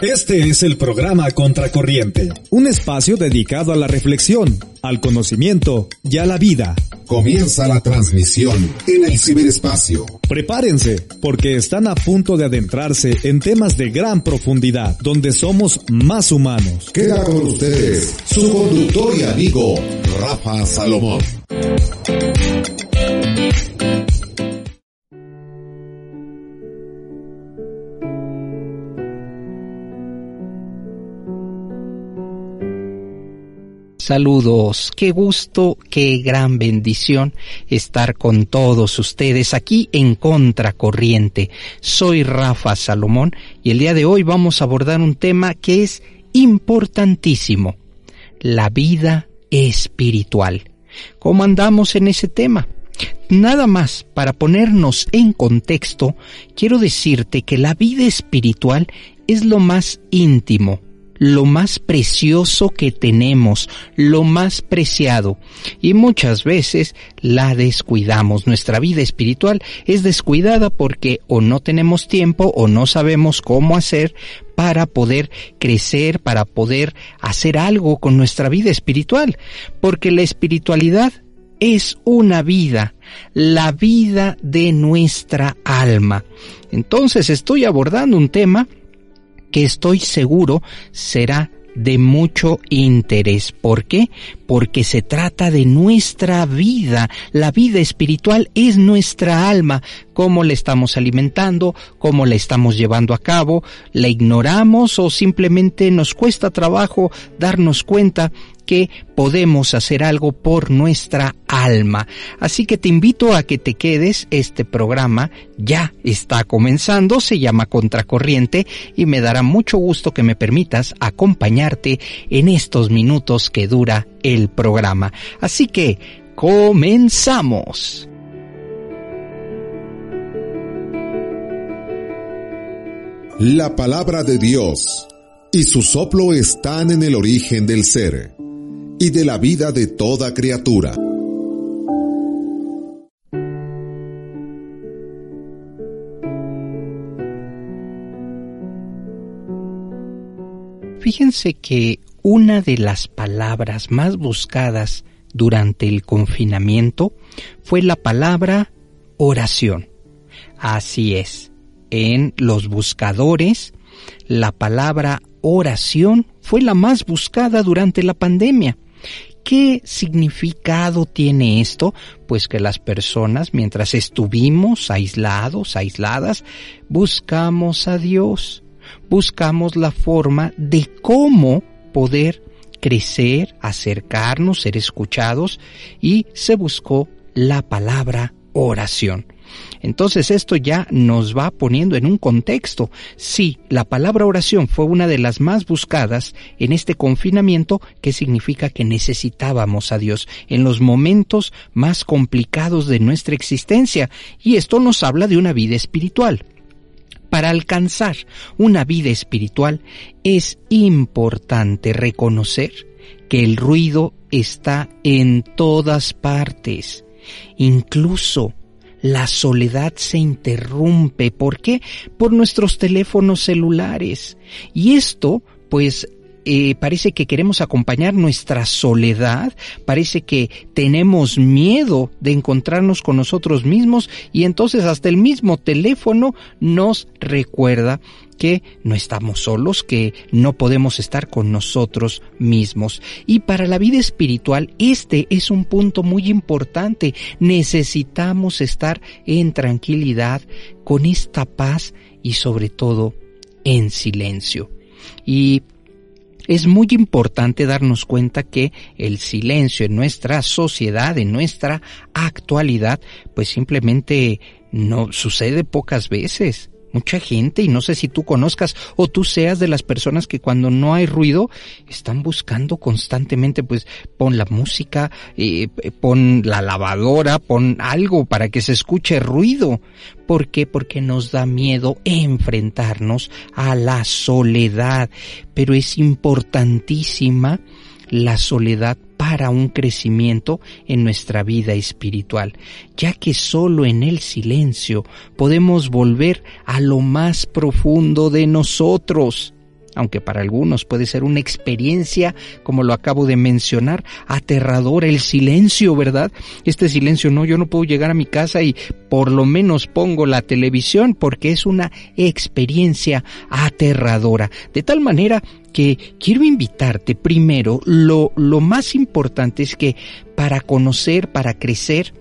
este es el programa Contracorriente, un espacio dedicado a la reflexión, al conocimiento y a la vida. Comienza la transmisión en el ciberespacio. Prepárense, porque están a punto de adentrarse en temas de gran profundidad, donde somos más humanos. Queda con ustedes su conductor y amigo, Rafa Salomón. Saludos, qué gusto, qué gran bendición estar con todos ustedes aquí en Contracorriente. Soy Rafa Salomón y el día de hoy vamos a abordar un tema que es importantísimo, la vida espiritual. ¿Cómo andamos en ese tema? Nada más para ponernos en contexto, quiero decirte que la vida espiritual es lo más íntimo, lo más precioso que tenemos, lo más preciado. Y muchas veces la descuidamos. Nuestra vida espiritual es descuidada porque o no tenemos tiempo o no sabemos cómo hacer para poder crecer, para poder hacer algo con nuestra vida espiritual. Porque la espiritualidad es una vida, la vida de nuestra alma. Entonces estoy abordando un tema que estoy seguro será de mucho interés. ¿Por qué? Porque se trata de nuestra vida. La vida espiritual es nuestra alma. ¿Cómo la estamos alimentando? ¿Cómo la estamos llevando a cabo? ¿La ignoramos o simplemente nos cuesta trabajo darnos cuenta que podemos hacer algo por nuestra alma. Así que te invito a que te quedes, este programa ya está comenzando, se llama Contracorriente y me dará mucho gusto que me permitas acompañarte en estos minutos que dura el programa. Así que, comenzamos. La palabra de Dios y su soplo están en el origen del ser y de la vida de toda criatura. Fíjense que una de las palabras más buscadas durante el confinamiento fue la palabra oración. Así es, en los buscadores la palabra oración fue la más buscada durante la pandemia. ¿Qué significado tiene esto? Pues que las personas, mientras estuvimos aislados, aisladas, buscamos a Dios, buscamos la forma de cómo poder crecer, acercarnos, ser escuchados y se buscó la palabra oración. Entonces esto ya nos va poniendo en un contexto. Sí, la palabra oración fue una de las más buscadas en este confinamiento, que significa que necesitábamos a Dios en los momentos más complicados de nuestra existencia. Y esto nos habla de una vida espiritual. Para alcanzar una vida espiritual es importante reconocer que el ruido está en todas partes, incluso la soledad se interrumpe. ¿Por qué? Por nuestros teléfonos celulares. Y esto, pues, eh, parece que queremos acompañar nuestra soledad, parece que tenemos miedo de encontrarnos con nosotros mismos y entonces hasta el mismo teléfono nos recuerda que no estamos solos, que no podemos estar con nosotros mismos. Y para la vida espiritual este es un punto muy importante. Necesitamos estar en tranquilidad, con esta paz y sobre todo en silencio. Y es muy importante darnos cuenta que el silencio en nuestra sociedad, en nuestra actualidad, pues simplemente no sucede pocas veces mucha gente y no sé si tú conozcas o tú seas de las personas que cuando no hay ruido están buscando constantemente pues pon la música, eh, pon la lavadora, pon algo para que se escuche ruido. ¿Por qué? Porque nos da miedo enfrentarnos a la soledad. Pero es importantísima la soledad para un crecimiento en nuestra vida espiritual, ya que solo en el silencio podemos volver a lo más profundo de nosotros aunque para algunos puede ser una experiencia, como lo acabo de mencionar, aterradora, el silencio, ¿verdad? Este silencio, no, yo no puedo llegar a mi casa y por lo menos pongo la televisión porque es una experiencia aterradora. De tal manera que quiero invitarte primero, lo, lo más importante es que para conocer, para crecer,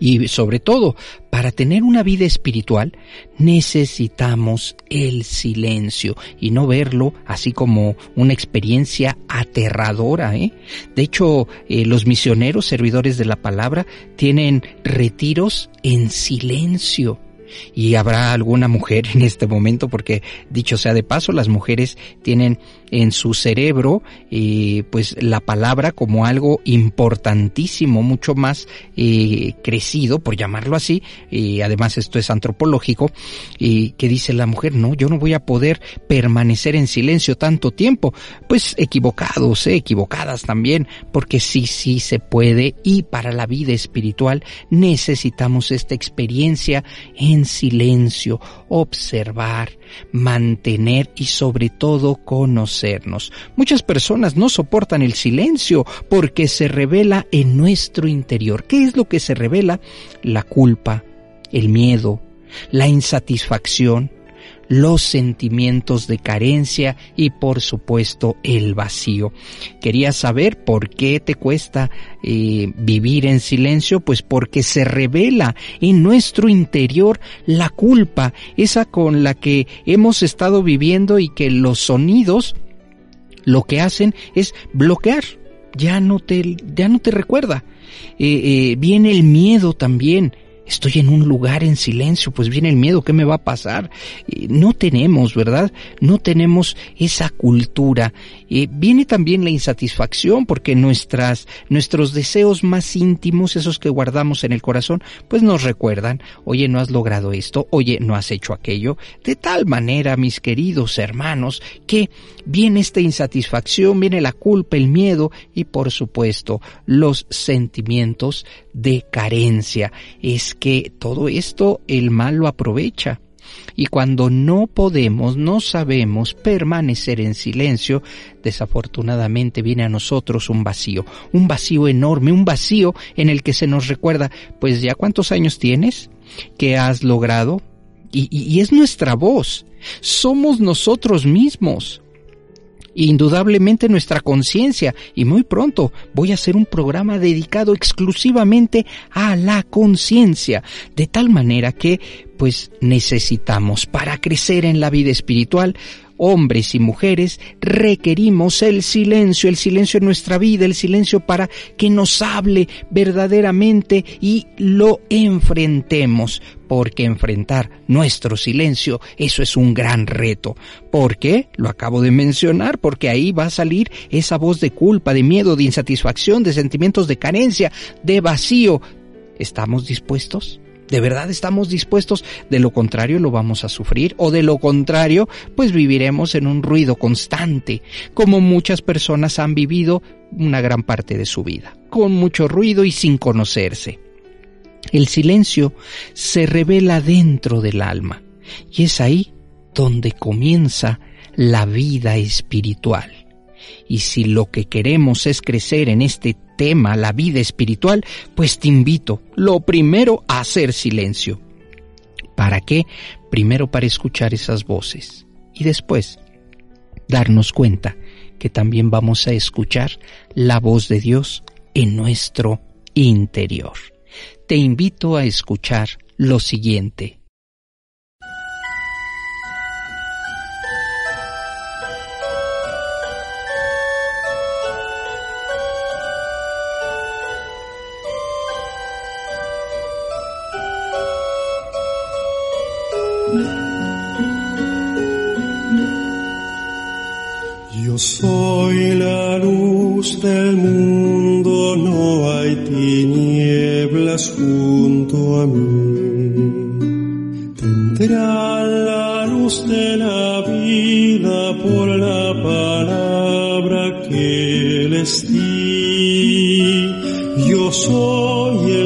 y sobre todo, para tener una vida espiritual necesitamos el silencio y no verlo así como una experiencia aterradora. ¿eh? De hecho, eh, los misioneros, servidores de la palabra, tienen retiros en silencio y habrá alguna mujer en este momento porque dicho sea de paso las mujeres tienen en su cerebro eh, pues la palabra como algo importantísimo mucho más eh, crecido por llamarlo así y además esto es antropológico y que dice la mujer no yo no voy a poder permanecer en silencio tanto tiempo pues equivocados eh, equivocadas también porque sí sí se puede y para la vida espiritual necesitamos esta experiencia en silencio, observar, mantener y sobre todo conocernos. Muchas personas no soportan el silencio porque se revela en nuestro interior. ¿Qué es lo que se revela? La culpa, el miedo, la insatisfacción, los sentimientos de carencia y por supuesto el vacío. Quería saber por qué te cuesta eh, vivir en silencio, pues porque se revela en nuestro interior la culpa, esa con la que hemos estado viviendo y que los sonidos lo que hacen es bloquear, ya no te, ya no te recuerda. Eh, eh, viene el miedo también, Estoy en un lugar en silencio, pues viene el miedo, ¿qué me va a pasar? No tenemos, ¿verdad? No tenemos esa cultura. Viene también la insatisfacción porque nuestras, nuestros deseos más íntimos, esos que guardamos en el corazón, pues nos recuerdan, oye, no has logrado esto, oye, no has hecho aquello. De tal manera, mis queridos hermanos, que viene esta insatisfacción, viene la culpa, el miedo y por supuesto los sentimientos de carencia. Es que todo esto el mal lo aprovecha. Y cuando no podemos, no sabemos permanecer en silencio, desafortunadamente viene a nosotros un vacío, un vacío enorme, un vacío en el que se nos recuerda, pues ya cuántos años tienes, qué has logrado, y, y es nuestra voz, somos nosotros mismos indudablemente nuestra conciencia. Y muy pronto voy a hacer un programa dedicado exclusivamente a la conciencia, de tal manera que pues necesitamos para crecer en la vida espiritual hombres y mujeres, requerimos el silencio, el silencio en nuestra vida, el silencio para que nos hable verdaderamente y lo enfrentemos, porque enfrentar nuestro silencio, eso es un gran reto. ¿Por qué? Lo acabo de mencionar, porque ahí va a salir esa voz de culpa, de miedo, de insatisfacción, de sentimientos de carencia, de vacío. ¿Estamos dispuestos? ¿De verdad estamos dispuestos? De lo contrario lo vamos a sufrir o de lo contrario pues viviremos en un ruido constante, como muchas personas han vivido una gran parte de su vida, con mucho ruido y sin conocerse. El silencio se revela dentro del alma y es ahí donde comienza la vida espiritual. Y si lo que queremos es crecer en este tema, la vida espiritual, pues te invito, lo primero, a hacer silencio. ¿Para qué? Primero para escuchar esas voces y después darnos cuenta que también vamos a escuchar la voz de Dios en nuestro interior. Te invito a escuchar lo siguiente. Del mundo, no hay tinieblas junto a mí. Tendrán la luz de la vida por la palabra que les di. Yo soy el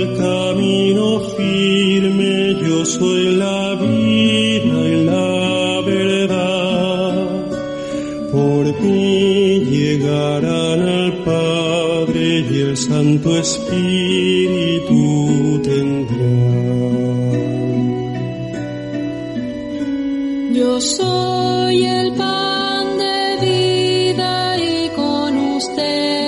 Santo Espíritu tendrán. Yo soy el pan de vida y con ustedes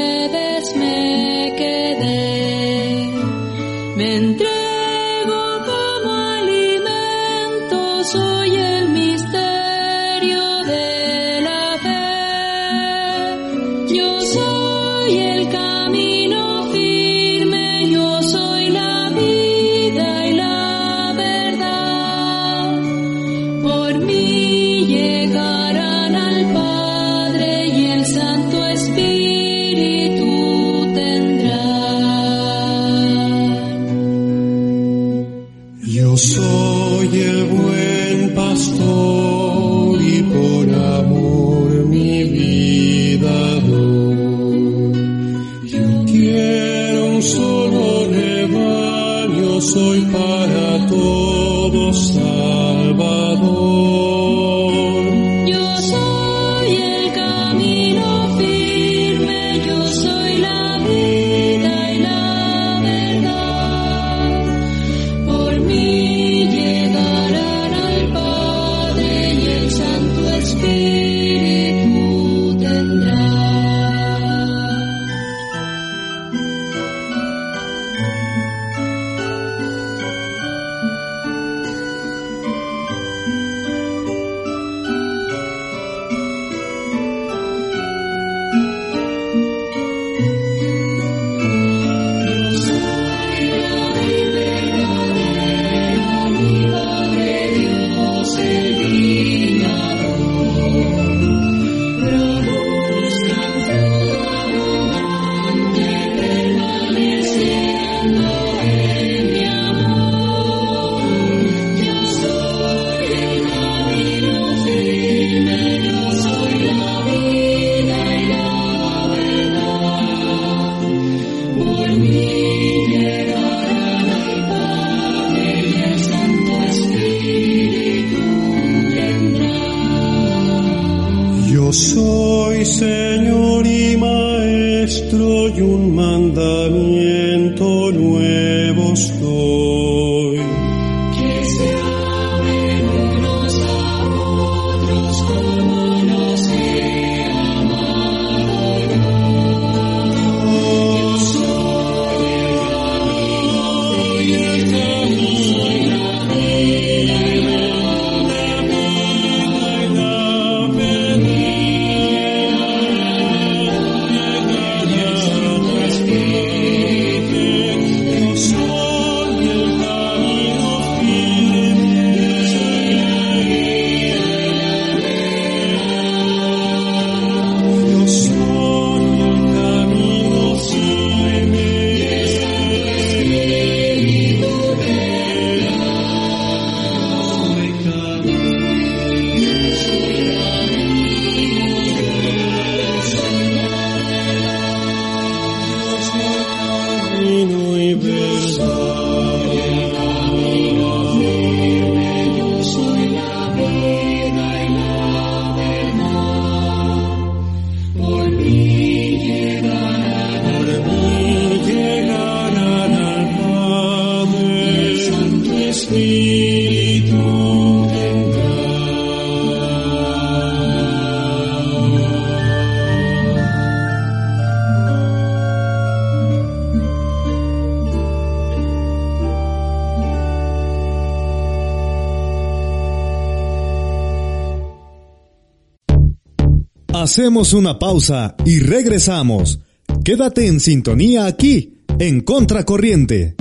Por Hacemos una pausa y regresamos. Quédate en sintonía aquí, en Contracorriente.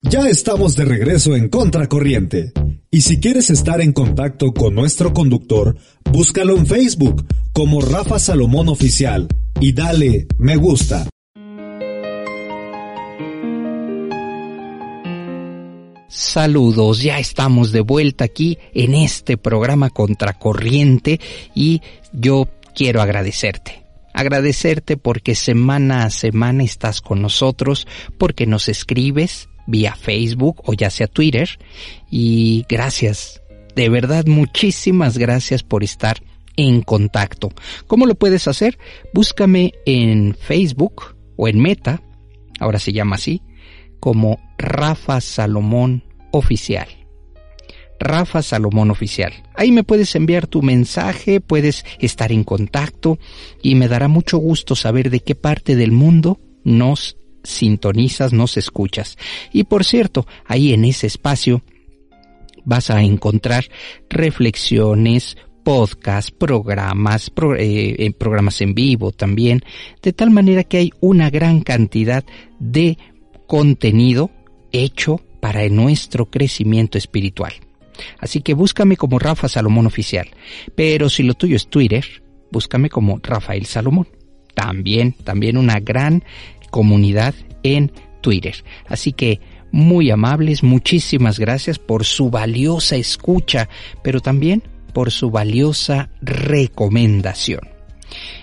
Ya estamos de regreso en Contracorriente. Y si quieres estar en contacto con nuestro conductor, búscalo en Facebook como Rafa Salomón Oficial y dale me gusta. Saludos, ya estamos de vuelta aquí en este programa Contracorriente y yo quiero agradecerte. Agradecerte porque semana a semana estás con nosotros, porque nos escribes vía Facebook o ya sea Twitter y gracias, de verdad muchísimas gracias por estar en contacto. ¿Cómo lo puedes hacer? Búscame en Facebook o en Meta, ahora se llama así, como Rafa Salomón Oficial. Rafa Salomón Oficial. Ahí me puedes enviar tu mensaje, puedes estar en contacto y me dará mucho gusto saber de qué parte del mundo nos sintonizas, nos escuchas. Y por cierto, ahí en ese espacio vas a encontrar reflexiones, podcasts, programas, eh, programas en vivo también, de tal manera que hay una gran cantidad de contenido hecho para nuestro crecimiento espiritual. Así que búscame como Rafa Salomón Oficial. Pero si lo tuyo es Twitter, búscame como Rafael Salomón. También, también una gran comunidad en Twitter. Así que muy amables, muchísimas gracias por su valiosa escucha, pero también por su valiosa recomendación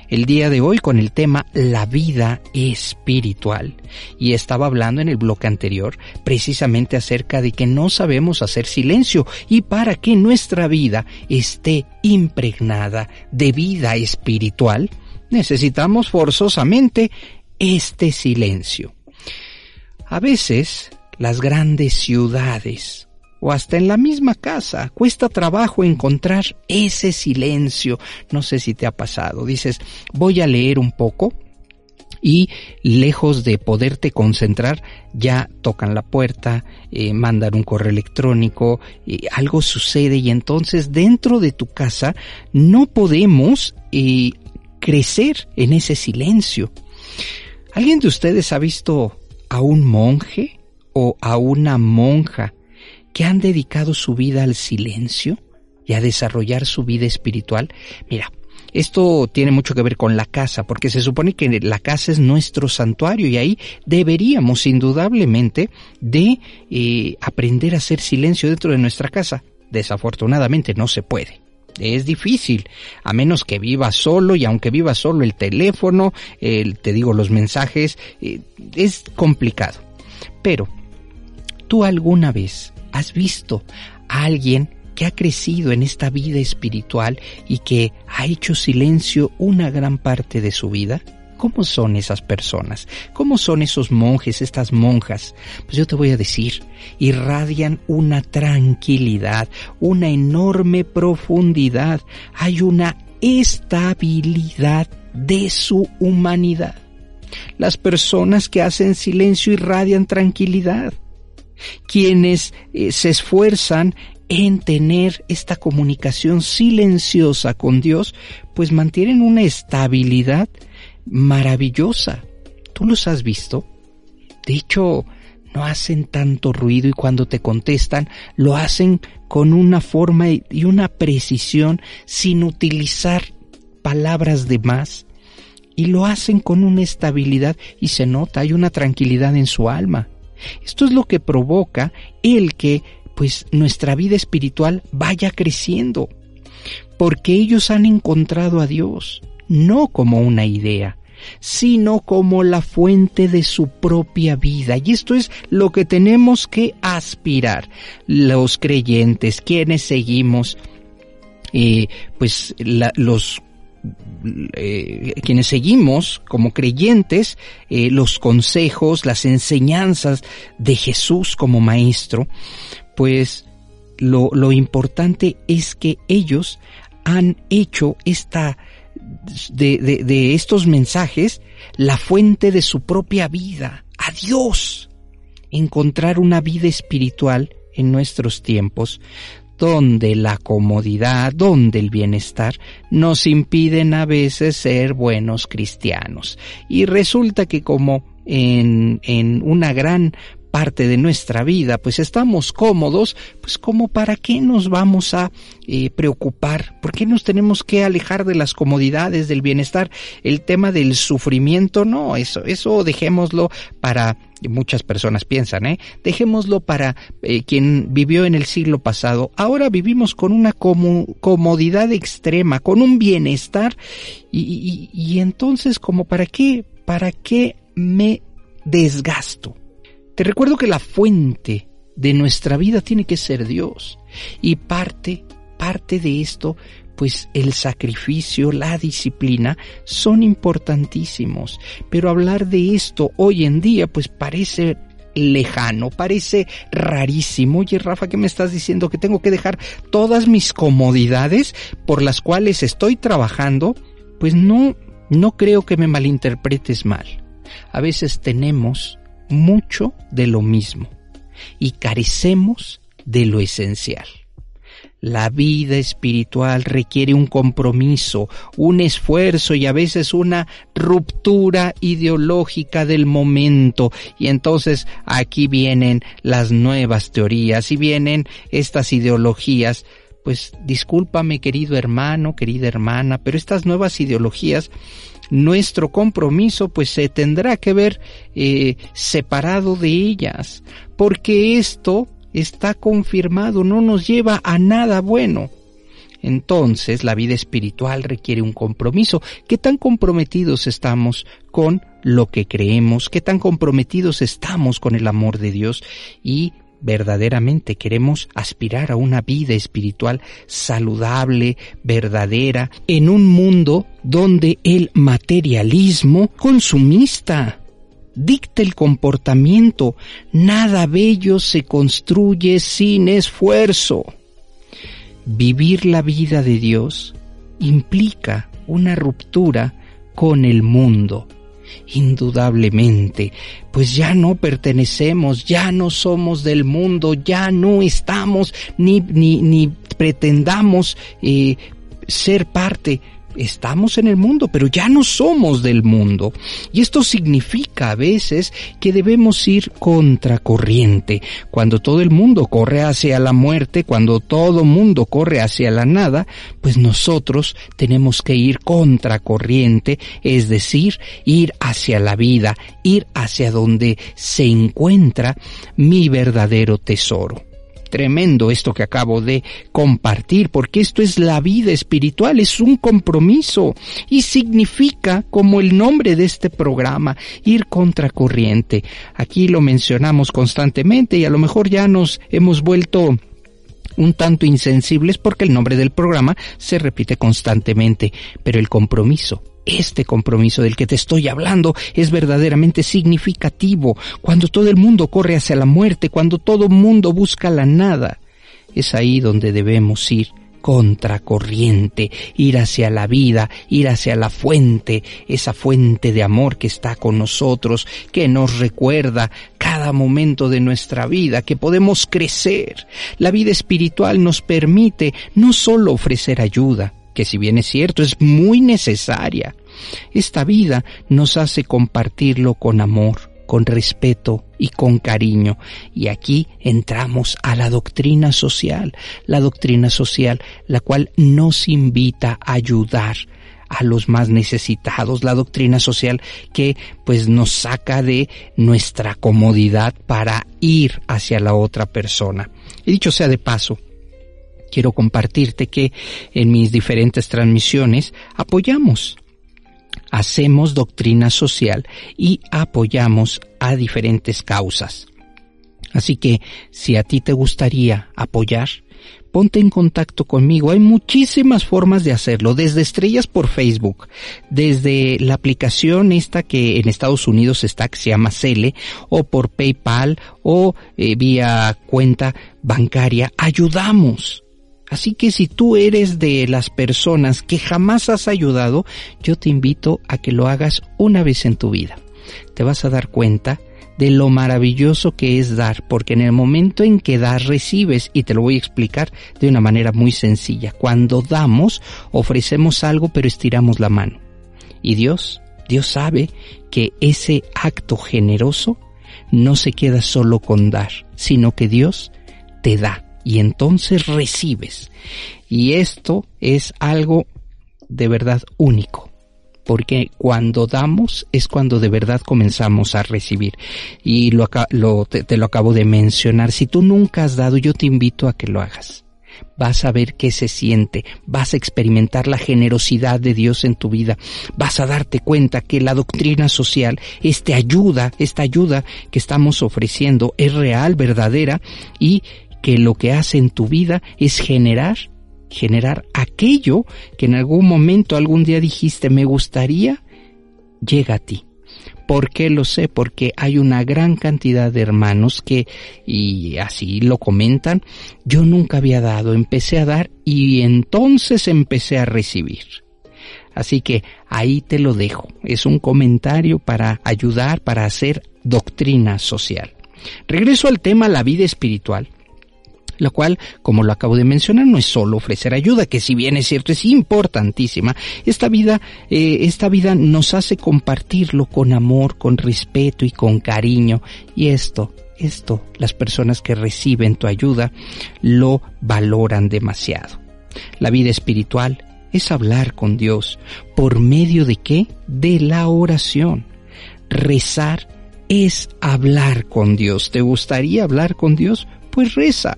el día de hoy con el tema la vida espiritual. Y estaba hablando en el bloque anterior precisamente acerca de que no sabemos hacer silencio y para que nuestra vida esté impregnada de vida espiritual, necesitamos forzosamente este silencio. A veces las grandes ciudades o hasta en la misma casa. Cuesta trabajo encontrar ese silencio. No sé si te ha pasado. Dices, voy a leer un poco y lejos de poderte concentrar, ya tocan la puerta, eh, mandan un correo electrónico, algo sucede y entonces dentro de tu casa no podemos eh, crecer en ese silencio. ¿Alguien de ustedes ha visto a un monje o a una monja que han dedicado su vida al silencio y a desarrollar su vida espiritual, mira, esto tiene mucho que ver con la casa, porque se supone que la casa es nuestro santuario y ahí deberíamos indudablemente de eh, aprender a hacer silencio dentro de nuestra casa. Desafortunadamente no se puede. Es difícil, a menos que viva solo y aunque viva solo el teléfono, el, te digo los mensajes, eh, es complicado. Pero, ¿tú alguna vez ¿Has visto a alguien que ha crecido en esta vida espiritual y que ha hecho silencio una gran parte de su vida? ¿Cómo son esas personas? ¿Cómo son esos monjes, estas monjas? Pues yo te voy a decir, irradian una tranquilidad, una enorme profundidad, hay una estabilidad de su humanidad. Las personas que hacen silencio irradian tranquilidad quienes eh, se esfuerzan en tener esta comunicación silenciosa con Dios, pues mantienen una estabilidad maravillosa. ¿Tú los has visto? De hecho, no hacen tanto ruido y cuando te contestan lo hacen con una forma y una precisión sin utilizar palabras de más y lo hacen con una estabilidad y se nota, hay una tranquilidad en su alma. Esto es lo que provoca el que pues nuestra vida espiritual vaya creciendo, porque ellos han encontrado a Dios no como una idea, sino como la fuente de su propia vida. Y esto es lo que tenemos que aspirar los creyentes, quienes seguimos eh, pues los eh, quienes seguimos como creyentes eh, los consejos, las enseñanzas de Jesús como maestro, pues lo, importante es que ellos han hecho esta de, de, de, estos mensajes la fuente de su propia vida, a Dios. Encontrar una vida espiritual en nuestros tiempos donde la comodidad, donde el bienestar nos impiden a veces ser buenos cristianos. Y resulta que como en, en una gran parte de nuestra vida, pues estamos cómodos, pues como para qué nos vamos a eh, preocupar, por qué nos tenemos que alejar de las comodidades, del bienestar, el tema del sufrimiento, no, eso, eso dejémoslo para muchas personas piensan, ¿eh? Dejémoslo para eh, quien vivió en el siglo pasado. Ahora vivimos con una comodidad extrema, con un bienestar y, y entonces, como para qué, para qué me desgasto. Te recuerdo que la fuente de nuestra vida tiene que ser Dios y parte, parte de esto pues el sacrificio, la disciplina son importantísimos. Pero hablar de esto hoy en día pues parece lejano, parece rarísimo. Oye, Rafa, ¿qué me estás diciendo? Que tengo que dejar todas mis comodidades por las cuales estoy trabajando. Pues no, no creo que me malinterpretes mal. A veces tenemos mucho de lo mismo y carecemos de lo esencial. La vida espiritual requiere un compromiso, un esfuerzo y a veces una ruptura ideológica del momento. Y entonces aquí vienen las nuevas teorías y vienen estas ideologías. Pues discúlpame querido hermano, querida hermana, pero estas nuevas ideologías nuestro compromiso pues se tendrá que ver eh, separado de ellas, porque esto está confirmado, no nos lleva a nada bueno. Entonces la vida espiritual requiere un compromiso. ¿Qué tan comprometidos estamos con lo que creemos? ¿Qué tan comprometidos estamos con el amor de Dios? Y verdaderamente queremos aspirar a una vida espiritual saludable, verdadera, en un mundo donde el materialismo consumista dicta el comportamiento, nada bello se construye sin esfuerzo. Vivir la vida de Dios implica una ruptura con el mundo Indudablemente, pues ya no pertenecemos, ya no somos del mundo, ya no estamos ni, ni, ni pretendamos eh, ser parte estamos en el mundo, pero ya no somos del mundo. Y esto significa a veces que debemos ir contracorriente. Cuando todo el mundo corre hacia la muerte, cuando todo mundo corre hacia la nada, pues nosotros tenemos que ir contracorriente, es decir, ir hacia la vida, ir hacia donde se encuentra mi verdadero tesoro tremendo esto que acabo de compartir, porque esto es la vida espiritual, es un compromiso y significa, como el nombre de este programa, ir contracorriente. Aquí lo mencionamos constantemente y a lo mejor ya nos hemos vuelto un tanto insensibles porque el nombre del programa se repite constantemente, pero el compromiso este compromiso del que te estoy hablando es verdaderamente significativo. Cuando todo el mundo corre hacia la muerte, cuando todo mundo busca la nada, es ahí donde debemos ir contracorriente, ir hacia la vida, ir hacia la fuente, esa fuente de amor que está con nosotros, que nos recuerda cada momento de nuestra vida, que podemos crecer. La vida espiritual nos permite no solo ofrecer ayuda, que si bien es cierto es muy necesaria, esta vida nos hace compartirlo con amor, con respeto y con cariño. Y aquí entramos a la doctrina social, la doctrina social, la cual nos invita a ayudar a los más necesitados, la doctrina social que pues nos saca de nuestra comodidad para ir hacia la otra persona. Y dicho sea de paso, quiero compartirte que en mis diferentes transmisiones apoyamos hacemos doctrina social y apoyamos a diferentes causas. Así que si a ti te gustaría apoyar, ponte en contacto conmigo. Hay muchísimas formas de hacerlo, desde estrellas por Facebook, desde la aplicación esta que en Estados Unidos está, que se llama Cele, o por PayPal, o eh, vía cuenta bancaria. Ayudamos. Así que si tú eres de las personas que jamás has ayudado, yo te invito a que lo hagas una vez en tu vida. Te vas a dar cuenta de lo maravilloso que es dar, porque en el momento en que das recibes, y te lo voy a explicar de una manera muy sencilla, cuando damos ofrecemos algo pero estiramos la mano. Y Dios, Dios sabe que ese acto generoso no se queda solo con dar, sino que Dios te da y entonces recibes. Y esto es algo de verdad único, porque cuando damos es cuando de verdad comenzamos a recibir. Y lo, te, te lo acabo de mencionar, si tú nunca has dado, yo te invito a que lo hagas vas a ver qué se siente, vas a experimentar la generosidad de Dios en tu vida, vas a darte cuenta que la doctrina social, esta ayuda, esta ayuda que estamos ofreciendo es real, verdadera y que lo que hace en tu vida es generar generar aquello que en algún momento, algún día dijiste, me gustaría, llega a ti. ¿Por qué lo sé? Porque hay una gran cantidad de hermanos que, y así lo comentan, yo nunca había dado, empecé a dar y entonces empecé a recibir. Así que ahí te lo dejo. Es un comentario para ayudar, para hacer doctrina social. Regreso al tema la vida espiritual la cual, como lo acabo de mencionar, no es solo ofrecer ayuda, que si bien es cierto es importantísima, esta vida, eh, esta vida nos hace compartirlo con amor, con respeto y con cariño, y esto, esto, las personas que reciben tu ayuda lo valoran demasiado. La vida espiritual es hablar con Dios. ¿Por medio de qué? De la oración. Rezar es hablar con Dios. ¿Te gustaría hablar con Dios? Pues reza.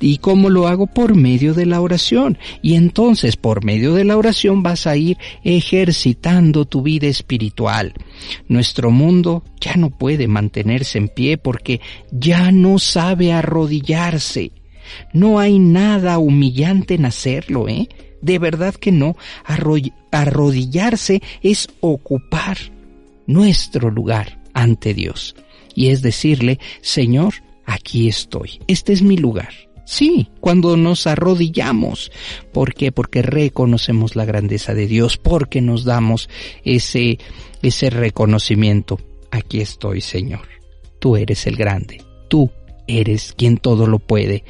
¿Y cómo lo hago? Por medio de la oración. Y entonces por medio de la oración vas a ir ejercitando tu vida espiritual. Nuestro mundo ya no puede mantenerse en pie porque ya no sabe arrodillarse. No hay nada humillante en hacerlo, ¿eh? De verdad que no. Arrodillarse es ocupar nuestro lugar ante Dios. Y es decirle, Señor, aquí estoy. Este es mi lugar. Sí, cuando nos arrodillamos. ¿Por qué? Porque reconocemos la grandeza de Dios, porque nos damos ese, ese reconocimiento. Aquí estoy, Señor. Tú eres el grande. Tú eres quien todo lo puede.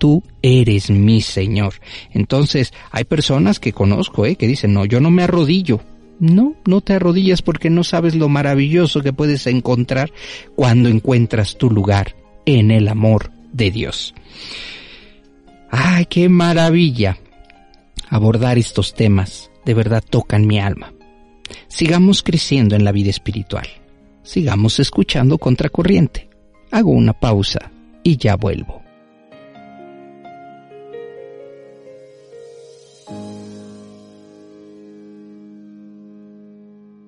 Tú eres mi Señor. Entonces, hay personas que conozco, ¿eh? que dicen, no, yo no me arrodillo. No, no te arrodillas porque no sabes lo maravilloso que puedes encontrar cuando encuentras tu lugar en el amor de Dios. ¡Ay, qué maravilla! Abordar estos temas de verdad tocan mi alma. Sigamos creciendo en la vida espiritual. Sigamos escuchando contracorriente. Hago una pausa y ya vuelvo.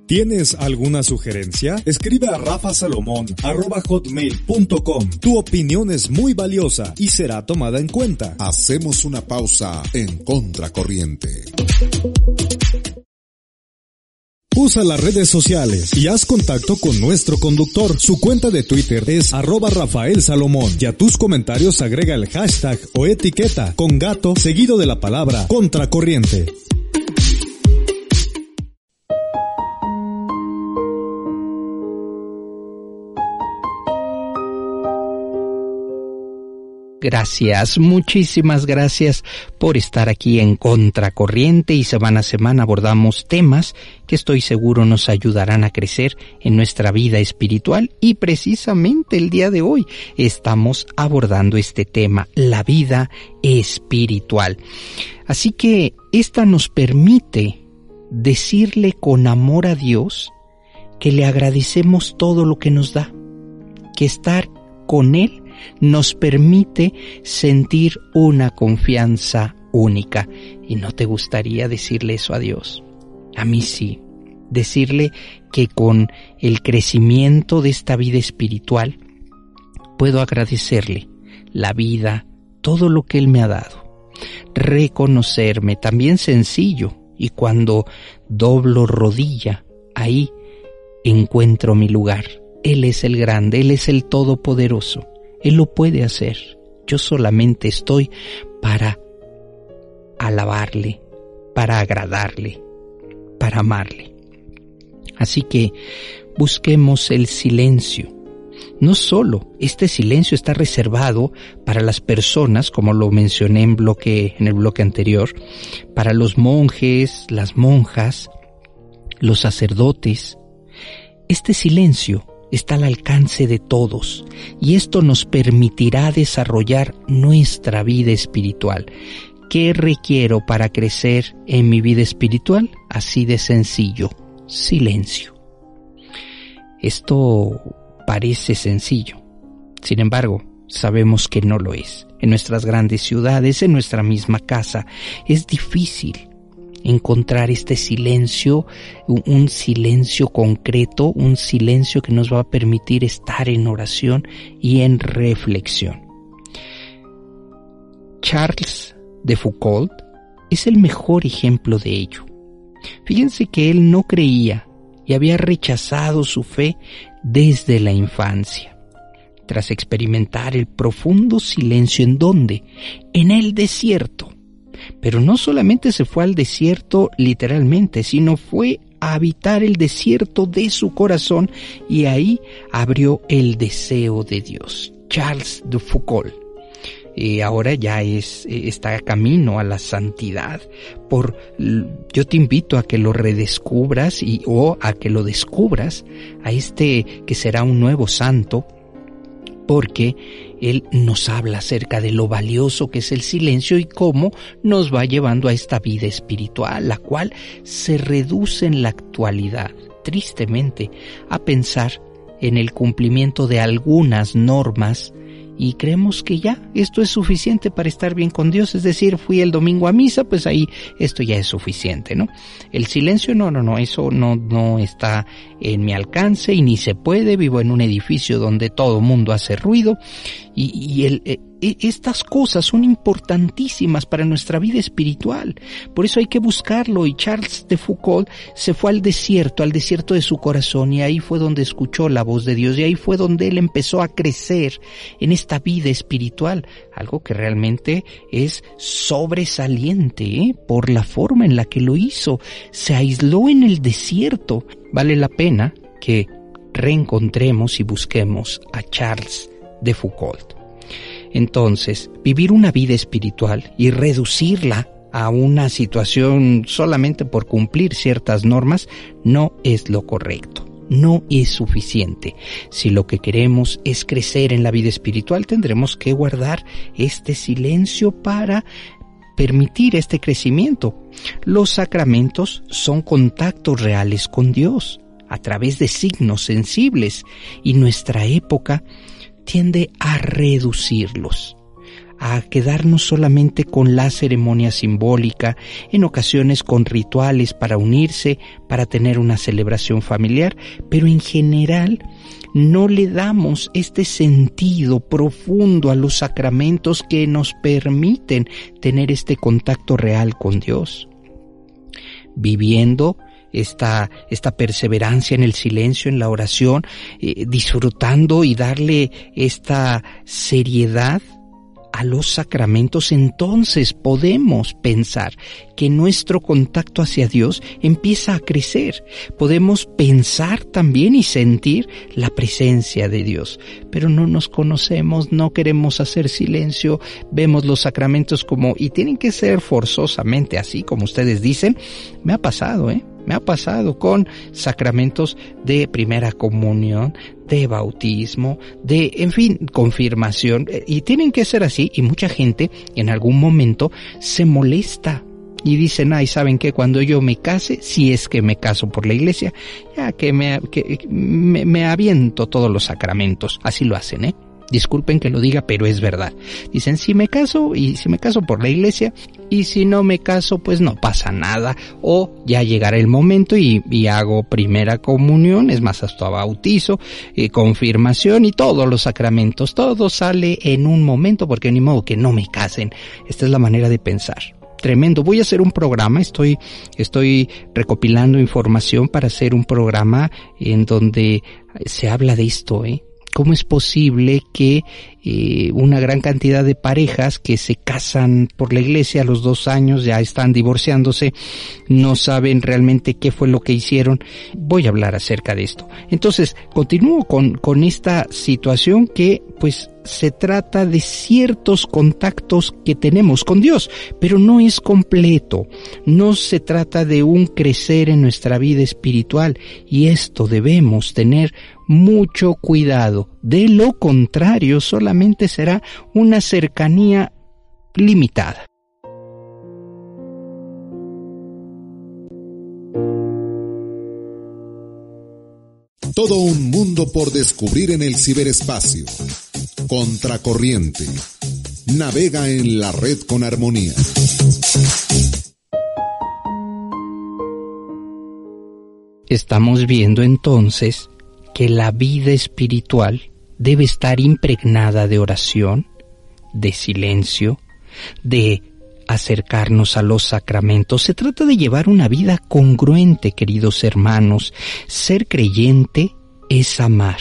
¿Tienes alguna sugerencia? Escribe a rafasalomón.com. Tu opinión es muy valiosa y será tomada en cuenta. Hacemos una pausa en Contracorriente. Usa las redes sociales y haz contacto con nuestro conductor. Su cuenta de Twitter es arroba Rafael Salomón y a tus comentarios agrega el hashtag o etiqueta con gato seguido de la palabra contracorriente. Gracias, muchísimas gracias por estar aquí en Contracorriente y semana a semana abordamos temas que estoy seguro nos ayudarán a crecer en nuestra vida espiritual y precisamente el día de hoy estamos abordando este tema, la vida espiritual. Así que esta nos permite decirle con amor a Dios que le agradecemos todo lo que nos da, que estar con Él nos permite sentir una confianza única. ¿Y no te gustaría decirle eso a Dios? A mí sí. Decirle que con el crecimiento de esta vida espiritual puedo agradecerle la vida, todo lo que Él me ha dado. Reconocerme también sencillo y cuando doblo rodilla, ahí encuentro mi lugar. Él es el grande, Él es el todopoderoso. Él lo puede hacer. Yo solamente estoy para alabarle, para agradarle, para amarle. Así que busquemos el silencio. No solo este silencio está reservado para las personas, como lo mencioné en, bloque, en el bloque anterior, para los monjes, las monjas, los sacerdotes. Este silencio está al alcance de todos y esto nos permitirá desarrollar nuestra vida espiritual. ¿Qué requiero para crecer en mi vida espiritual? Así de sencillo, silencio. Esto parece sencillo. Sin embargo, sabemos que no lo es. En nuestras grandes ciudades, en nuestra misma casa, es difícil encontrar este silencio, un silencio concreto, un silencio que nos va a permitir estar en oración y en reflexión. Charles de Foucault es el mejor ejemplo de ello. Fíjense que él no creía y había rechazado su fe desde la infancia. Tras experimentar el profundo silencio en donde, en el desierto, pero no solamente se fue al desierto literalmente, sino fue a habitar el desierto de su corazón y ahí abrió el deseo de Dios. Charles de Foucault. Eh, ahora ya eh, está camino a la santidad. Por, yo te invito a que lo redescubras y, o a que lo descubras a este que será un nuevo santo porque Él nos habla acerca de lo valioso que es el silencio y cómo nos va llevando a esta vida espiritual, la cual se reduce en la actualidad, tristemente, a pensar en el cumplimiento de algunas normas y creemos que ya esto es suficiente para estar bien con Dios, es decir, fui el domingo a misa, pues ahí esto ya es suficiente, ¿no? El silencio no, no, no, eso no no está en mi alcance y ni se puede, vivo en un edificio donde todo mundo hace ruido y, el, eh, estas cosas son importantísimas para nuestra vida espiritual. Por eso hay que buscarlo. Y Charles de Foucault se fue al desierto, al desierto de su corazón, y ahí fue donde escuchó la voz de Dios, y ahí fue donde él empezó a crecer en esta vida espiritual, algo que realmente es sobresaliente ¿eh? por la forma en la que lo hizo. Se aisló en el desierto. Vale la pena que reencontremos y busquemos a Charles de Foucault. Entonces, vivir una vida espiritual y reducirla a una situación solamente por cumplir ciertas normas no es lo correcto. No es suficiente. Si lo que queremos es crecer en la vida espiritual, tendremos que guardar este silencio para permitir este crecimiento. Los sacramentos son contactos reales con Dios a través de signos sensibles y nuestra época tiende a reducirlos, a quedarnos solamente con la ceremonia simbólica, en ocasiones con rituales para unirse, para tener una celebración familiar, pero en general no le damos este sentido profundo a los sacramentos que nos permiten tener este contacto real con Dios. Viviendo esta, esta perseverancia en el silencio, en la oración, eh, disfrutando y darle esta seriedad a los sacramentos, entonces podemos pensar que nuestro contacto hacia Dios empieza a crecer. Podemos pensar también y sentir la presencia de Dios. Pero no nos conocemos, no queremos hacer silencio, vemos los sacramentos como, y tienen que ser forzosamente así, como ustedes dicen. Me ha pasado, ¿eh? Me ha pasado con sacramentos de primera comunión, de bautismo, de, en fin, confirmación. Y tienen que ser así y mucha gente en algún momento se molesta y dicen, ay, ¿saben qué? Cuando yo me case, si es que me caso por la iglesia, ya que me, que me, me aviento todos los sacramentos. Así lo hacen, ¿eh? Disculpen que lo diga, pero es verdad. Dicen, si me caso y si me caso por la iglesia y si no me caso, pues no pasa nada. O ya llegará el momento y, hago primera comunión, es más, hasta bautizo, eh, confirmación y todos los sacramentos. Todo sale en un momento porque ni modo que no me casen. Esta es la manera de pensar tremendo. Voy a hacer un programa, estoy, estoy recopilando información para hacer un programa en donde se habla de esto, ¿eh? ¿Cómo es posible que eh, una gran cantidad de parejas que se casan por la iglesia a los dos años ya están divorciándose, no saben realmente qué fue lo que hicieron? Voy a hablar acerca de esto. Entonces, continúo con, con esta situación que pues se trata de ciertos contactos que tenemos con Dios, pero no es completo. No se trata de un crecer en nuestra vida espiritual y esto debemos tener mucho cuidado. De lo contrario, solamente será una cercanía limitada. Todo un mundo por descubrir en el ciberespacio. Contracorriente. Navega en la red con armonía. Estamos viendo entonces que la vida espiritual debe estar impregnada de oración, de silencio, de acercarnos a los sacramentos. Se trata de llevar una vida congruente, queridos hermanos. Ser creyente es amar,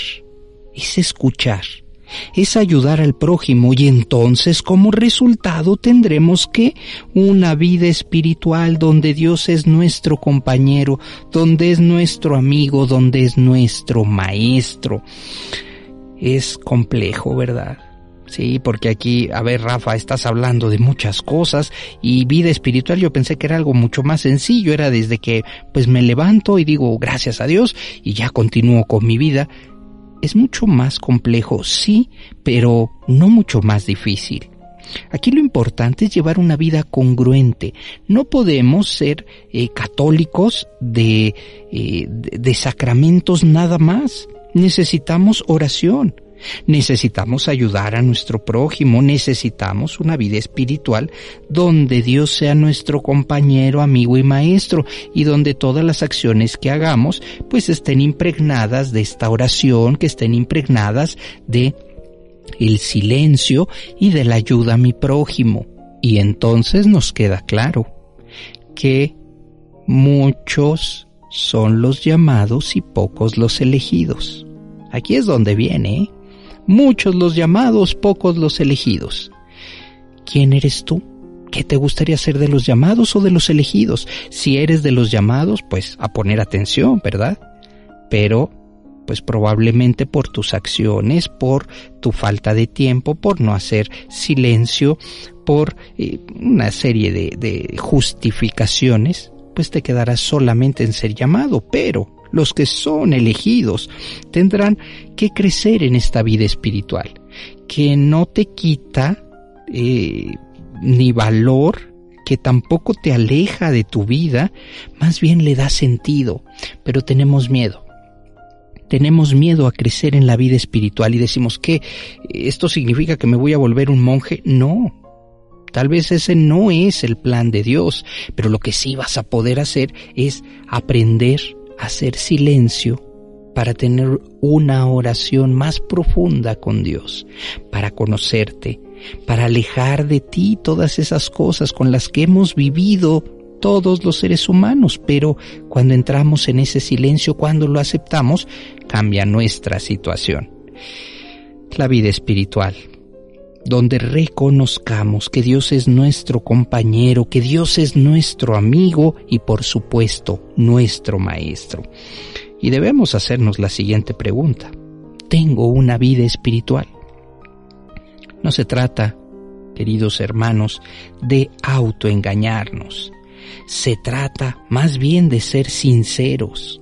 es escuchar, es ayudar al prójimo y entonces como resultado tendremos que una vida espiritual donde Dios es nuestro compañero, donde es nuestro amigo, donde es nuestro maestro. Es complejo, ¿verdad? Sí, porque aquí, a ver, Rafa, estás hablando de muchas cosas y vida espiritual yo pensé que era algo mucho más sencillo, era desde que pues me levanto y digo gracias a Dios y ya continúo con mi vida. Es mucho más complejo, sí, pero no mucho más difícil. Aquí lo importante es llevar una vida congruente. No podemos ser eh, católicos de, eh, de sacramentos nada más. Necesitamos oración. Necesitamos ayudar a nuestro prójimo, necesitamos una vida espiritual donde Dios sea nuestro compañero, amigo y maestro y donde todas las acciones que hagamos pues estén impregnadas de esta oración, que estén impregnadas de el silencio y de la ayuda a mi prójimo. Y entonces nos queda claro que muchos son los llamados y pocos los elegidos. Aquí es donde viene, ¿eh? Muchos los llamados, pocos los elegidos. ¿Quién eres tú? ¿Qué te gustaría ser de los llamados o de los elegidos? Si eres de los llamados, pues a poner atención, ¿verdad? Pero, pues probablemente por tus acciones, por tu falta de tiempo, por no hacer silencio, por eh, una serie de, de justificaciones, pues te quedarás solamente en ser llamado, pero los que son elegidos tendrán que crecer en esta vida espiritual, que no te quita eh, ni valor, que tampoco te aleja de tu vida, más bien le da sentido, pero tenemos miedo. Tenemos miedo a crecer en la vida espiritual y decimos que esto significa que me voy a volver un monje. No, Tal vez ese no es el plan de Dios, pero lo que sí vas a poder hacer es aprender hacer silencio para tener una oración más profunda con Dios, para conocerte, para alejar de ti todas esas cosas con las que hemos vivido todos los seres humanos, pero cuando entramos en ese silencio, cuando lo aceptamos, cambia nuestra situación. La vida espiritual, donde reconozcamos que Dios es nuestro compañero, que Dios es nuestro amigo y por supuesto nuestro maestro. Y debemos hacernos la siguiente pregunta. ¿Tengo una vida espiritual? No se trata, queridos hermanos, de autoengañarnos. Se trata más bien de ser sinceros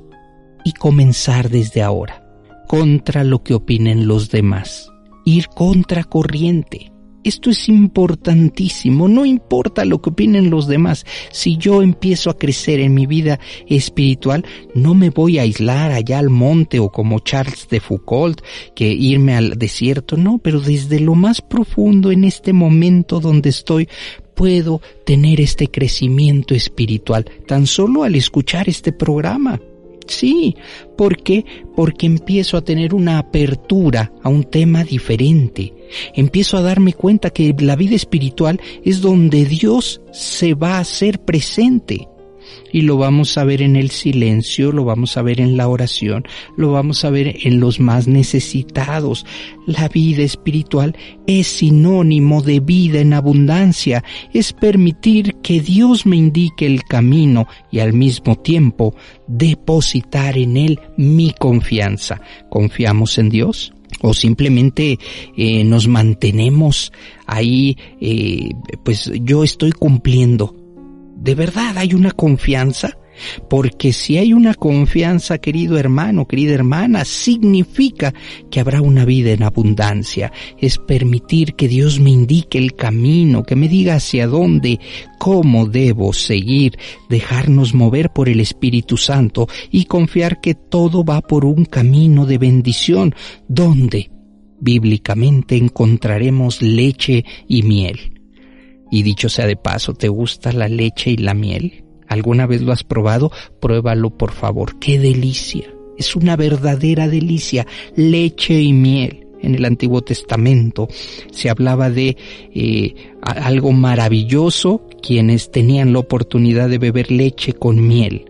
y comenzar desde ahora, contra lo que opinen los demás ir contra corriente. Esto es importantísimo, no importa lo que opinen los demás. Si yo empiezo a crecer en mi vida espiritual, no me voy a aislar allá al monte o como Charles de Foucault, que irme al desierto, no, pero desde lo más profundo en este momento donde estoy, puedo tener este crecimiento espiritual, tan solo al escuchar este programa. Sí, ¿por qué? Porque empiezo a tener una apertura a un tema diferente. Empiezo a darme cuenta que la vida espiritual es donde Dios se va a hacer presente y lo vamos a ver en el silencio, lo vamos a ver en la oración, lo vamos a ver en los más necesitados. La vida espiritual es sinónimo de vida en abundancia, es permitir que Dios me indique el camino y al mismo tiempo depositar en Él mi confianza. ¿Confiamos en Dios? o simplemente eh, nos mantenemos ahí, eh, pues yo estoy cumpliendo. ¿De verdad hay una confianza? Porque si hay una confianza, querido hermano, querida hermana, significa que habrá una vida en abundancia. Es permitir que Dios me indique el camino, que me diga hacia dónde, cómo debo seguir, dejarnos mover por el Espíritu Santo y confiar que todo va por un camino de bendición, donde bíblicamente encontraremos leche y miel. Y dicho sea de paso, ¿te gusta la leche y la miel? ¿Alguna vez lo has probado? Pruébalo por favor. ¡Qué delicia! Es una verdadera delicia. Leche y miel. En el Antiguo Testamento se hablaba de eh, algo maravilloso quienes tenían la oportunidad de beber leche con miel.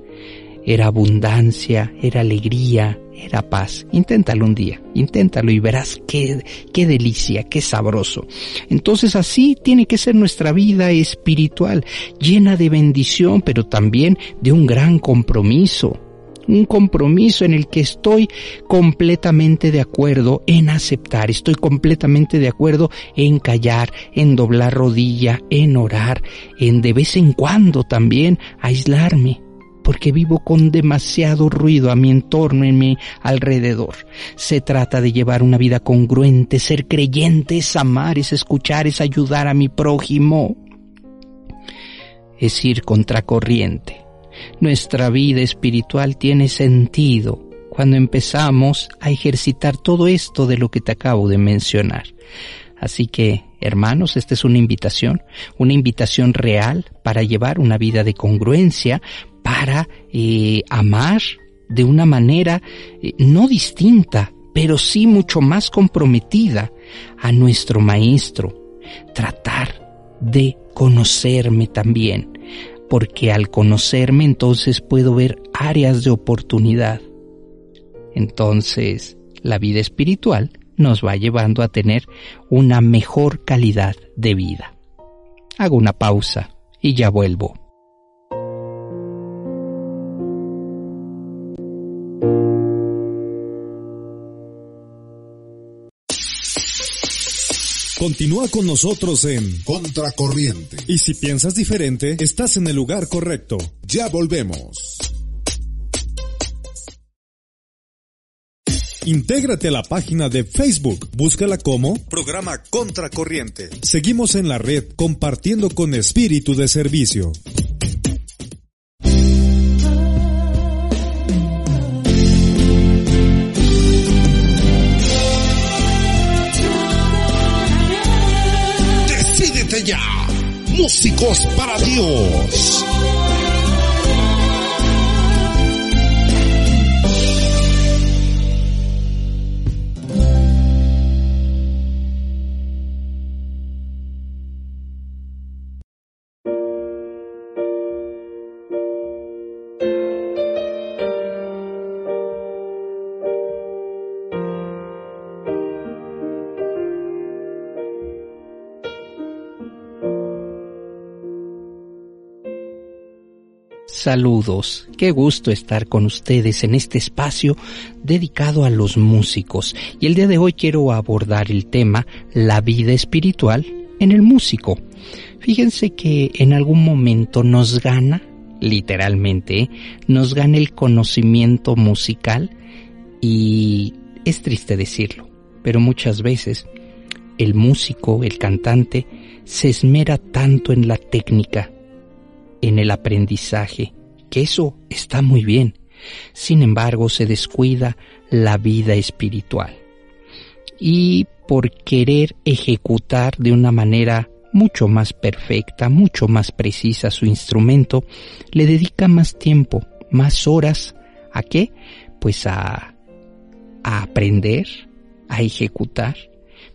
Era abundancia, era alegría, era paz. Inténtalo un día, inténtalo y verás qué, qué delicia, qué sabroso. Entonces así tiene que ser nuestra vida espiritual, llena de bendición, pero también de un gran compromiso un compromiso en el que estoy completamente de acuerdo en aceptar, estoy completamente de acuerdo en callar, en doblar rodilla, en orar, en de vez en cuando también aislarme, porque vivo con demasiado ruido a mi entorno, en mi alrededor. Se trata de llevar una vida congruente, ser creyente amar, es escuchar, es ayudar a mi prójimo. Es ir contracorriente. Nuestra vida espiritual tiene sentido cuando empezamos a ejercitar todo esto de lo que te acabo de mencionar. Así que, hermanos, esta es una invitación, una invitación real para llevar una vida de congruencia, para eh, amar de una manera eh, no distinta, pero sí mucho más comprometida a nuestro Maestro. Tratar de conocerme también, porque al conocerme entonces puedo ver áreas de oportunidad. Entonces, la vida espiritual nos va llevando a tener una mejor calidad de vida. Hago una pausa y ya vuelvo. Continúa con nosotros en Contracorriente. Y si piensas diferente, estás en el lugar correcto. Ya volvemos. Intégrate a la página de Facebook. Búscala como Programa Contracorriente. Seguimos en la red compartiendo con espíritu de servicio. Músicos para Dios. Saludos, qué gusto estar con ustedes en este espacio dedicado a los músicos. Y el día de hoy quiero abordar el tema la vida espiritual en el músico. Fíjense que en algún momento nos gana, literalmente, nos gana el conocimiento musical y es triste decirlo, pero muchas veces el músico, el cantante, se esmera tanto en la técnica, en el aprendizaje, que eso está muy bien. Sin embargo, se descuida la vida espiritual. Y por querer ejecutar de una manera mucho más perfecta, mucho más precisa su instrumento, le dedica más tiempo, más horas. ¿A qué? Pues a, a aprender, a ejecutar,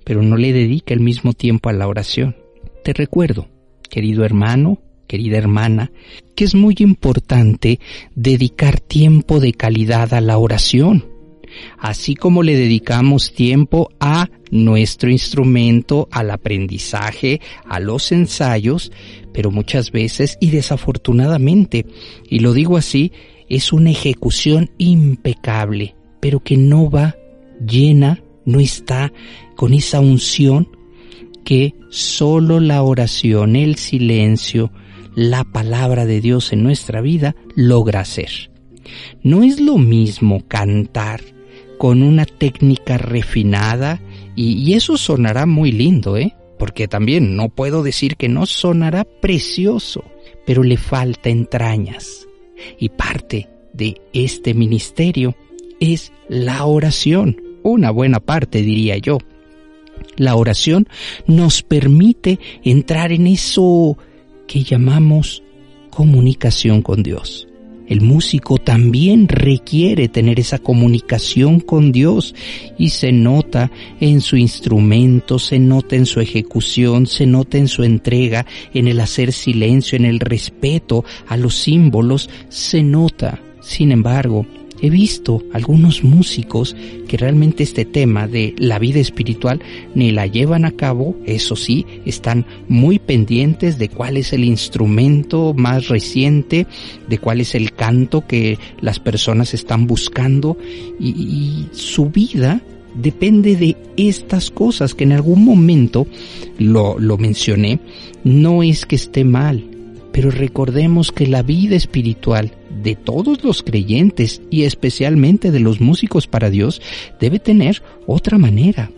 pero no le dedica el mismo tiempo a la oración. Te recuerdo, querido hermano, querida hermana, que es muy importante dedicar tiempo de calidad a la oración, así como le dedicamos tiempo a nuestro instrumento, al aprendizaje, a los ensayos, pero muchas veces y desafortunadamente, y lo digo así, es una ejecución impecable, pero que no va llena no está con esa unción que solo la oración, el silencio, la palabra de Dios en nuestra vida logra hacer. No es lo mismo cantar con una técnica refinada y, eso sonará muy lindo, ¿eh? Porque también no puedo decir que no sonará precioso, pero le falta entrañas. Y parte de este ministerio es la oración, una buena parte diría yo. La oración nos permite entrar en eso que llamamos comunicación con Dios. El músico también requiere tener esa comunicación con Dios y se nota en su instrumento, se nota en su ejecución, se nota en su entrega, en el hacer silencio, en el respeto a los símbolos, se nota. Sin embargo, he visto algunos músicos que realmente este tema de la vida espiritual ni la llevan a cabo, eso sí, están muy pendientes de cuál es el instrumento más reciente, de cuál es el canto que las personas están buscando y, su vida depende de estas cosas que en algún momento lo, lo mencioné, no es que esté mal, pero recordemos que la vida espiritual de todos los creyentes y especialmente de los músicos para Dios debe tener otra manera.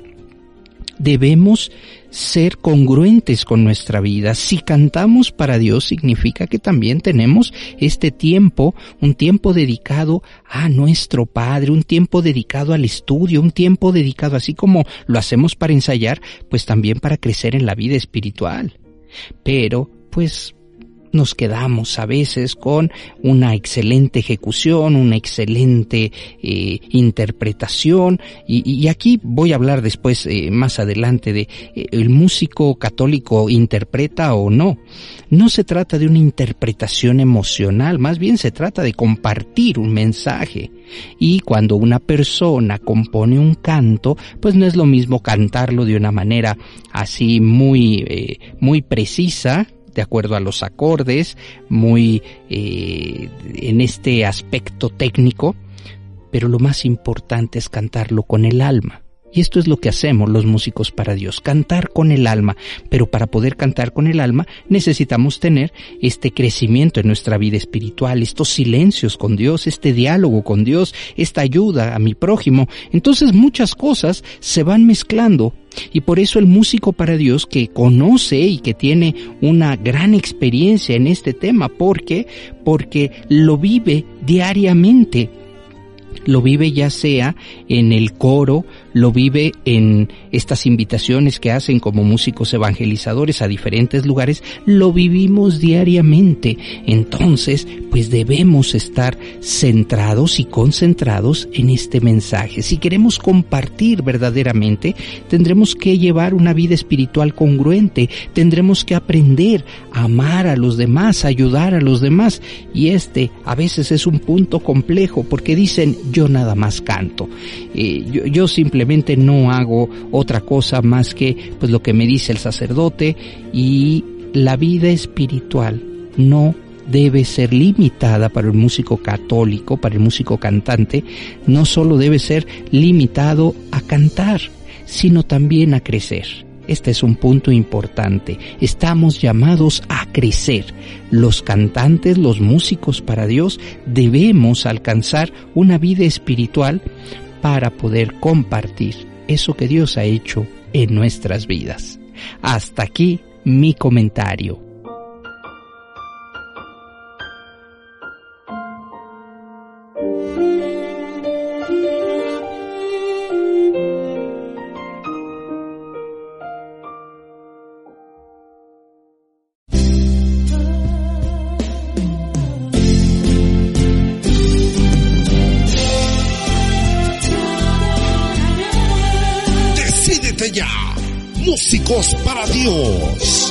Debemos ser congruentes con nuestra vida. Si cantamos para Dios significa que también tenemos este tiempo, un tiempo dedicado a nuestro Padre, un tiempo dedicado al estudio, un tiempo dedicado así como lo hacemos para ensayar, pues también para crecer en la vida espiritual. Pero, pues nos quedamos a veces con una excelente ejecución, una excelente eh, interpretación y, aquí voy a hablar después eh, más adelante de eh, el músico católico interpreta o no. No se trata de una interpretación emocional, más bien se trata de compartir un mensaje. Y cuando una persona compone un canto, pues no es lo mismo cantarlo de una manera así muy, muy precisa, de acuerdo a los acordes, muy eh, en este aspecto técnico, pero lo más importante es cantarlo con el alma. Y esto es lo que hacemos los músicos para Dios, cantar con el alma. Pero para poder cantar con el alma necesitamos tener este crecimiento en nuestra vida espiritual, estos silencios con Dios, este diálogo con Dios, esta ayuda a mi prójimo. Entonces muchas cosas se van mezclando y por eso el músico para Dios que conoce y que tiene una gran experiencia en este tema, porque porque lo vive diariamente lo vive ya sea en el coro, lo vive en estas invitaciones que hacen como músicos evangelizadores a diferentes lugares, lo vivimos diariamente. Entonces, pues debemos estar centrados y concentrados en este mensaje. Si queremos compartir verdaderamente, tendremos que llevar una vida espiritual congruente, tendremos que aprender a amar a los demás, ayudar a los demás. Y este a veces es un punto complejo porque dicen yo nada más canto. Eh, yo simplemente no hago otra cosa más que pues lo que me dice el sacerdote y la vida espiritual no debe ser limitada para el músico católico, para el músico cantante, no solo debe ser limitado a cantar, sino también a crecer. Este es un punto importante. Estamos llamados a crecer. Los cantantes, los músicos para Dios, debemos alcanzar una vida espiritual para poder compartir eso que Dios ha hecho en nuestras vidas. Hasta aquí mi comentario. Músicos para Dios.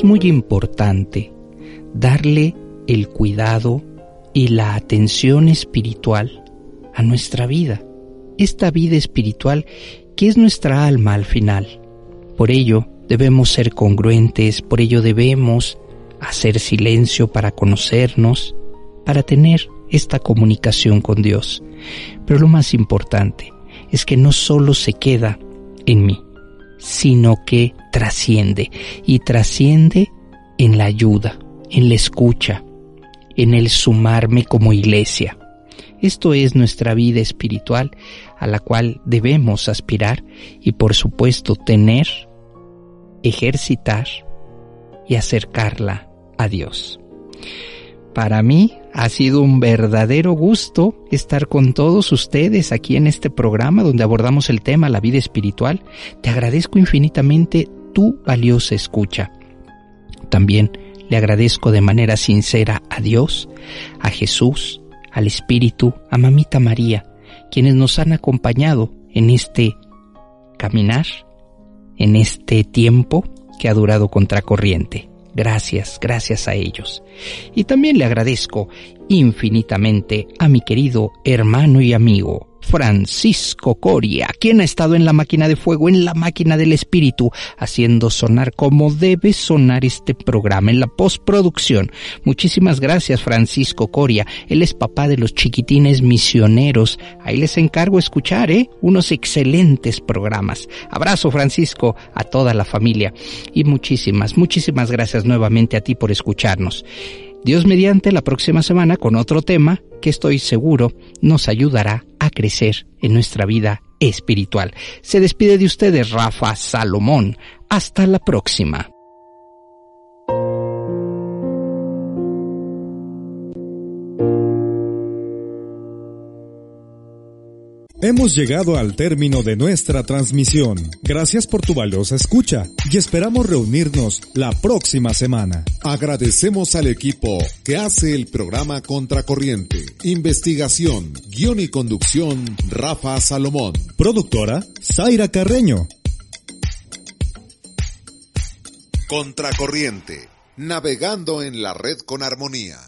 Es muy importante darle el cuidado y la atención espiritual a nuestra vida, esta vida espiritual que es nuestra alma al final. Por ello debemos ser congruentes, por ello debemos hacer silencio para conocernos, para tener esta comunicación con Dios. Pero lo más importante es que no solo se queda en mí, sino que trasciende y trasciende en la ayuda, en la escucha, en el sumarme como iglesia. Esto es nuestra vida espiritual a la cual debemos aspirar y por supuesto tener, ejercitar y acercarla a Dios. Para mí ha sido un verdadero gusto estar con todos ustedes aquí en este programa donde abordamos el tema la vida espiritual. Te agradezco infinitamente tu valiosa escucha. También le agradezco de manera sincera a Dios, a Jesús, al Espíritu, a Mamita María, quienes nos han acompañado en este caminar, en este tiempo que ha durado contracorriente. Gracias, gracias a ellos. Y también le agradezco infinitamente a mi querido hermano y amigo Francisco Coria, quien ha estado en la máquina de fuego, en la máquina del espíritu, haciendo sonar como debe sonar este programa en la postproducción. Muchísimas gracias Francisco Coria, él es papá de los chiquitines misioneros. Ahí les encargo escuchar, ¿eh? Unos excelentes programas. Abrazo Francisco a toda la familia y muchísimas, muchísimas gracias nuevamente a ti por escucharnos. Dios mediante la próxima semana con otro tema que estoy seguro nos ayudará a crecer en nuestra vida espiritual. Se despide de ustedes Rafa Salomón. Hasta la próxima. Hemos llegado al término de nuestra transmisión. Gracias por tu valiosa escucha y esperamos reunirnos la próxima semana. Agradecemos al equipo que hace el programa Contracorriente. Investigación, guion y conducción, Rafa Salomón. Productora, Zaira Carreño. Contracorriente, navegando en la red con armonía.